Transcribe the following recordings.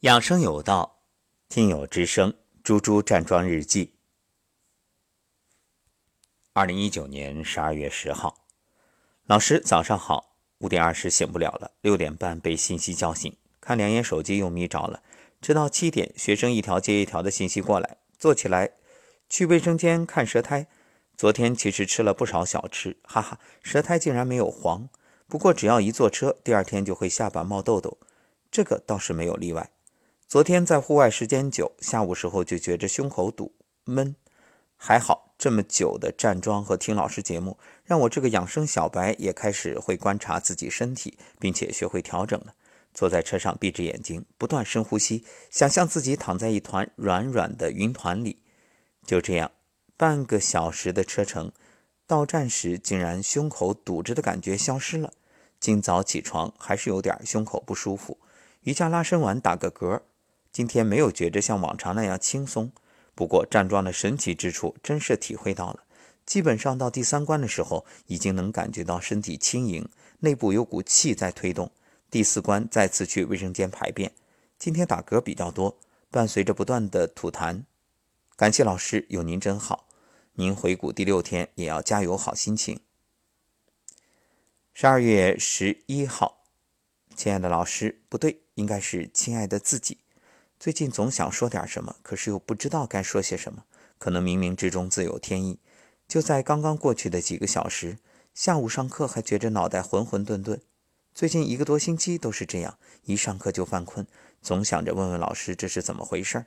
养生有道，听友之声，猪猪站桩日记。二零一九年十二月十号，老师早上好。五点二十醒不了了，六点半被信息叫醒，看两眼手机又眯着了。直到七点，学生一条接一条的信息过来，坐起来去卫生间看舌苔。昨天其实吃了不少小吃，哈哈，舌苔竟然没有黄。不过只要一坐车，第二天就会下巴冒痘痘，这个倒是没有例外。昨天在户外时间久，下午时候就觉着胸口堵闷，还好这么久的站桩和听老师节目，让我这个养生小白也开始会观察自己身体，并且学会调整了。坐在车上，闭着眼睛，不断深呼吸，想象自己躺在一团软软的云团里。就这样，半个小时的车程，到站时竟然胸口堵着的感觉消失了。今早起床还是有点胸口不舒服，瑜伽拉伸完打个嗝。今天没有觉着像往常那样轻松，不过站桩的神奇之处真是体会到了。基本上到第三关的时候，已经能感觉到身体轻盈，内部有股气在推动。第四关再次去卫生间排便，今天打嗝比较多，伴随着不断的吐痰。感谢老师，有您真好。您回谷第六天也要加油，好心情。十二月十一号，亲爱的老师，不对，应该是亲爱的自己。最近总想说点什么，可是又不知道该说些什么。可能冥冥之中自有天意。就在刚刚过去的几个小时，下午上课还觉着脑袋混混沌沌。最近一个多星期都是这样，一上课就犯困，总想着问问老师这是怎么回事儿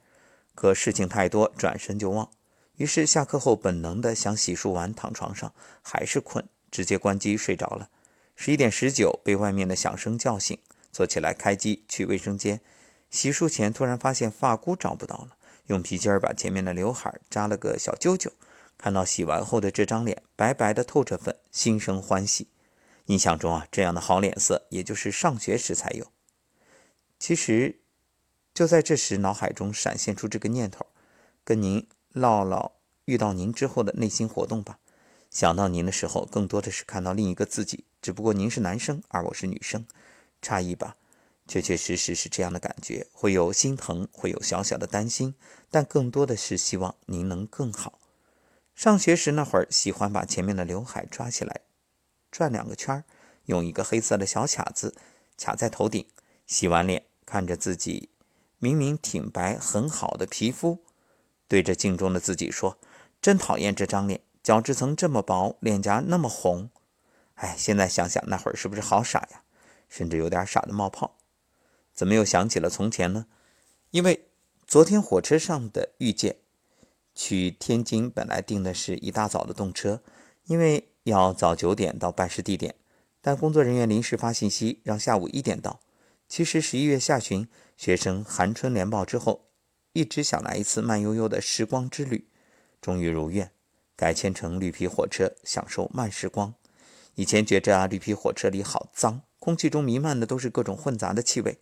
可事情太多，转身就忘。于是下课后本能的想洗漱完躺床上，还是困，直接关机睡着了。十一点十九被外面的响声叫醒，坐起来开机去卫生间。洗漱前突然发现发箍找不到了，用皮筋儿把前面的刘海扎了个小揪揪。看到洗完后的这张脸，白白的透着粉，心生欢喜。印象中啊，这样的好脸色也就是上学时才有。其实，就在这时，脑海中闪现出这个念头，跟您唠唠遇到您之后的内心活动吧。想到您的时候，更多的是看到另一个自己，只不过您是男生，而我是女生，差异吧。确确实实是这样的感觉，会有心疼，会有小小的担心，但更多的是希望您能更好。上学时那会儿，喜欢把前面的刘海抓起来，转两个圈用一个黑色的小卡子卡在头顶。洗完脸，看着自己明明挺白很好的皮肤，对着镜中的自己说：“真讨厌这张脸，角质层这么薄，脸颊那么红。”哎，现在想想那会儿是不是好傻呀？甚至有点傻的冒泡。怎么又想起了从前呢？因为昨天火车上的遇见，去天津本来订的是一大早的动车，因为要早九点到办事地点，但工作人员临时发信息让下午一点到。其实十一月下旬学生寒春联报之后，一直想来一次慢悠悠的时光之旅，终于如愿，改签成绿皮火车，享受慢时光。以前觉着，绿皮火车里好脏，空气中弥漫的都是各种混杂的气味。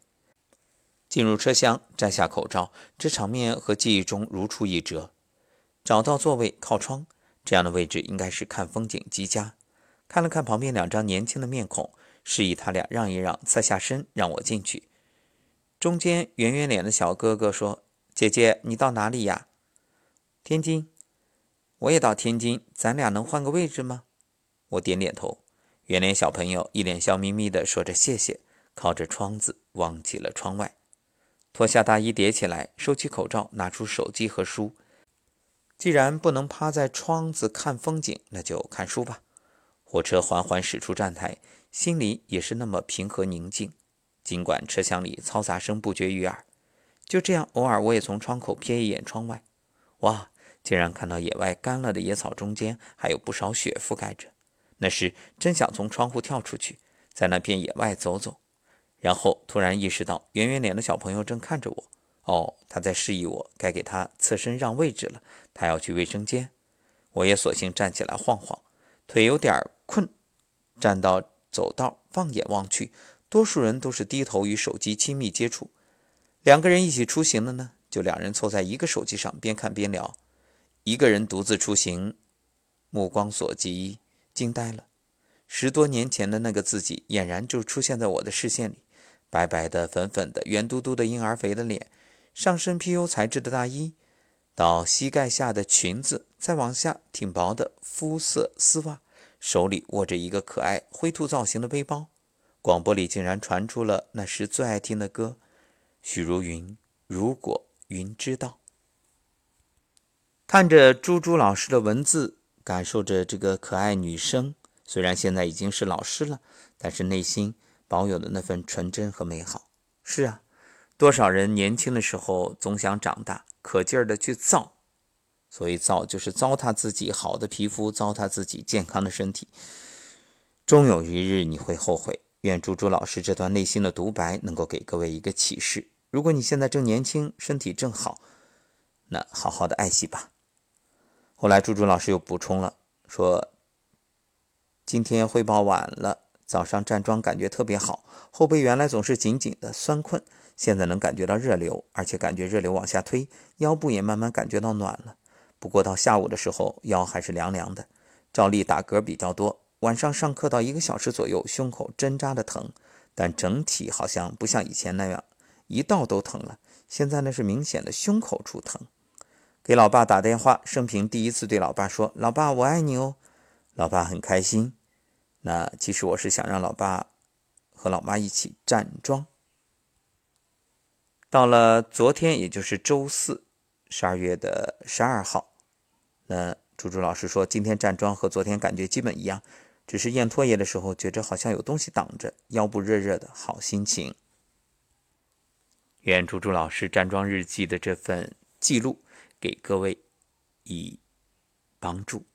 进入车厢，摘下口罩，这场面和记忆中如出一辙。找到座位靠窗，这样的位置应该是看风景极佳。看了看旁边两张年轻的面孔，示意他俩让一让，侧下身让我进去。中间圆圆脸的小哥哥说：“姐姐，你到哪里呀？”“天津。”“我也到天津，咱俩能换个位置吗？”我点点头。圆脸小朋友一脸笑眯眯地说着谢谢，靠着窗子望起了窗外。脱下大衣叠起来，收起口罩，拿出手机和书。既然不能趴在窗子看风景，那就看书吧。火车缓缓驶出站台，心里也是那么平和宁静。尽管车厢里嘈杂声不绝于耳，就这样，偶尔我也从窗口瞥一眼窗外。哇，竟然看到野外干了的野草中间还有不少雪覆盖着。那时真想从窗户跳出去，在那片野外走走。然后突然意识到，圆圆脸的小朋友正看着我。哦，他在示意我该给他侧身让位置了。他要去卫生间，我也索性站起来晃晃，腿有点困。站到走道，放眼望去，多数人都是低头与手机亲密接触。两个人一起出行的呢，就两人凑在一个手机上，边看边聊。一个人独自出行，目光所及，惊呆了。十多年前的那个自己，俨然就出现在我的视线里。白白的、粉粉的、圆嘟嘟的婴儿肥的脸，上身 PU 材质的大衣，到膝盖下的裙子，再往下挺薄的肤色丝袜，手里握着一个可爱灰兔造型的背包。广播里竟然传出了那时最爱听的歌，许茹芸。如果云知道，看着猪猪老师的文字，感受着这个可爱女生，虽然现在已经是老师了，但是内心保有的那份纯真和美好。是啊，多少人年轻的时候总想长大，可劲儿的去造，所以造就是糟蹋自己好的皮肤，糟蹋自己健康的身体，终有一日你会后悔。愿猪猪老师这段内心的独白能够给各位一个启示。如果你现在正年轻，身体正好，那好好的爱惜吧。后来猪猪老师又补充了，说今天汇报晚了，早上站桩感觉特别好，后背原来总是紧紧的酸困，现在能感觉到热流，而且感觉热流往下推，腰部也慢慢感觉到暖了。不过到下午的时候，腰还是凉凉的，照例打嗝比较多。晚上上课到一个小时左右，胸口针扎的疼，但整体好像不像以前那样。一道都疼了，现在呢是明显的胸口处疼。给老爸打电话，生平第一次对老爸说：“老爸，我爱你哦。”老爸很开心。那其实我是想让老爸和老妈一起站桩。到了昨天，也就是周四，十二月的十二号，那猪猪老师说，今天站桩和昨天感觉基本一样，只是咽唾液的时候觉着好像有东西挡着，腰部热热的，好心情。愿猪猪老师站桩日记的这份记录给各位以帮助。